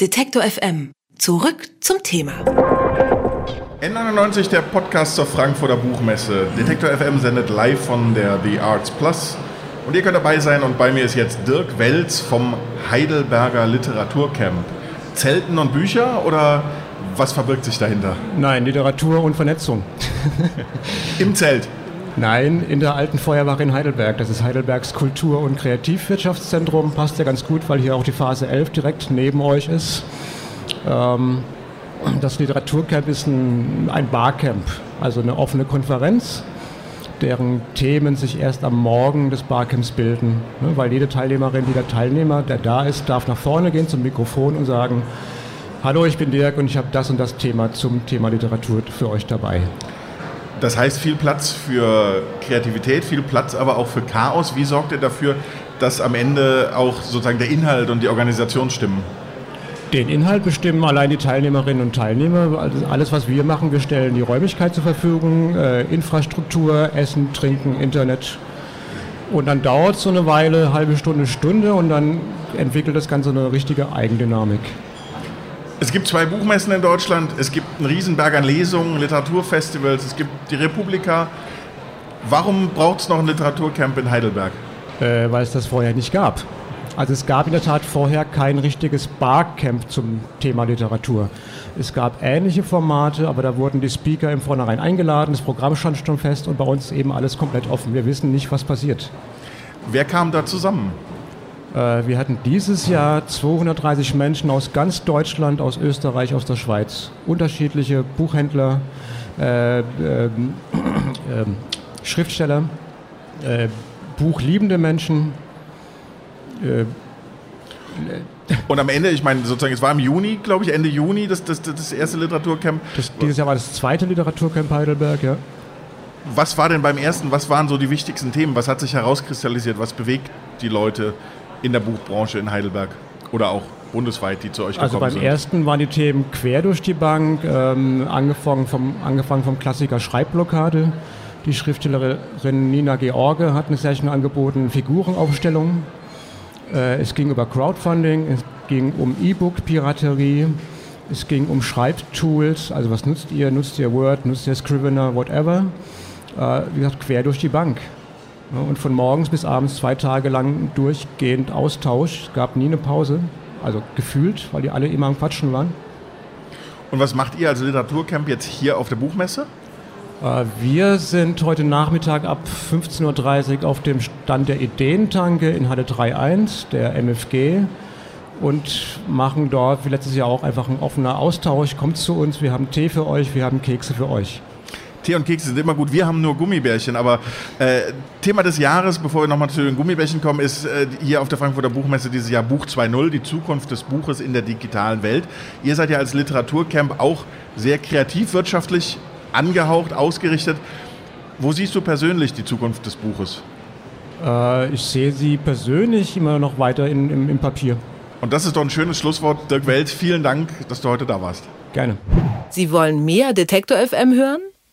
Detektor FM. Zurück zum Thema. N99, der Podcast zur Frankfurter Buchmesse. Detektor FM sendet live von der The Arts Plus. Und ihr könnt dabei sein und bei mir ist jetzt Dirk Welz vom Heidelberger Literaturcamp. Zelten und Bücher oder was verbirgt sich dahinter? Nein, Literatur und Vernetzung. Im Zelt? Nein, in der alten Feuerwache in Heidelberg. Das ist Heidelbergs Kultur- und Kreativwirtschaftszentrum. Passt ja ganz gut, weil hier auch die Phase 11 direkt neben euch ist. Ähm, das Literaturcamp ist ein, ein Barcamp, also eine offene Konferenz, deren Themen sich erst am Morgen des Barcamps bilden. Ne, weil jede Teilnehmerin, jeder Teilnehmer, der da ist, darf nach vorne gehen zum Mikrofon und sagen, Hallo, ich bin Dirk und ich habe das und das Thema zum Thema Literatur für euch dabei. Das heißt viel Platz für Kreativität, viel Platz aber auch für Chaos. Wie sorgt ihr dafür, dass am Ende auch sozusagen der Inhalt und die Organisation stimmen? Den Inhalt bestimmen allein die Teilnehmerinnen und Teilnehmer. Also alles, was wir machen, wir stellen die Räumlichkeit zur Verfügung, äh, Infrastruktur, Essen, Trinken, Internet. Und dann dauert es so eine Weile, halbe Stunde, Stunde und dann entwickelt das Ganze eine richtige Eigendynamik. Es gibt zwei Buchmessen in Deutschland, es gibt einen Riesenberg an Lesungen, Literaturfestivals, es gibt die Republika. Warum braucht es noch ein Literaturcamp in Heidelberg? Äh, weil es das vorher nicht gab. Also es gab in der Tat vorher kein richtiges Barcamp zum Thema Literatur. Es gab ähnliche Formate, aber da wurden die Speaker im Vornherein eingeladen, das Programm stand schon fest und bei uns eben alles komplett offen. Wir wissen nicht, was passiert. Wer kam da zusammen? Äh, wir hatten dieses Jahr 230 Menschen aus ganz Deutschland, aus Österreich, aus der Schweiz. Unterschiedliche Buchhändler, äh, äh, Schriftsteller, äh, buchliebende Menschen. Äh, und am Ende, ich meine, sozusagen, es war im Juni, glaube ich, Ende Juni, das, das, das erste Literaturcamp. Das, dieses Jahr war das zweite Literaturcamp Heidelberg, ja. Was war denn beim ersten, was waren so die wichtigsten Themen? Was hat sich herauskristallisiert? Was bewegt die Leute? In der Buchbranche in Heidelberg oder auch bundesweit, die zu euch also gekommen sind? Also beim ersten waren die Themen quer durch die Bank, ähm, angefangen, vom, angefangen vom Klassiker Schreibblockade. Die Schriftstellerin Nina George hat eine Session angeboten, Figurenaufstellung. Äh, es ging über Crowdfunding, es ging um E-Book-Piraterie, es ging um Schreibtools, also was nutzt ihr? Nutzt ihr Word, nutzt ihr Scrivener, whatever. Äh, wie gesagt, quer durch die Bank. Und von morgens bis abends zwei Tage lang durchgehend Austausch. Es gab nie eine Pause, also gefühlt, weil die alle immer am Quatschen waren. Und was macht ihr als Literaturcamp jetzt hier auf der Buchmesse? Äh, wir sind heute Nachmittag ab 15.30 Uhr auf dem Stand der Ideentanke in Halle 3.1 der MFG und machen dort wie letztes Jahr auch einfach ein offener Austausch. Kommt zu uns, wir haben Tee für euch, wir haben Kekse für euch. Tee und Kekse sind immer gut. Wir haben nur Gummibärchen, aber äh, Thema des Jahres, bevor wir nochmal zu den Gummibärchen kommen, ist äh, hier auf der Frankfurter Buchmesse dieses Jahr Buch 2.0, die Zukunft des Buches in der digitalen Welt. Ihr seid ja als Literaturcamp auch sehr kreativ wirtschaftlich angehaucht, ausgerichtet. Wo siehst du persönlich die Zukunft des Buches? Äh, ich sehe sie persönlich immer noch weiter in, im, im Papier. Und das ist doch ein schönes Schlusswort. Dirk Welt, vielen Dank, dass du heute da warst. Gerne. Sie wollen mehr Detektor FM hören?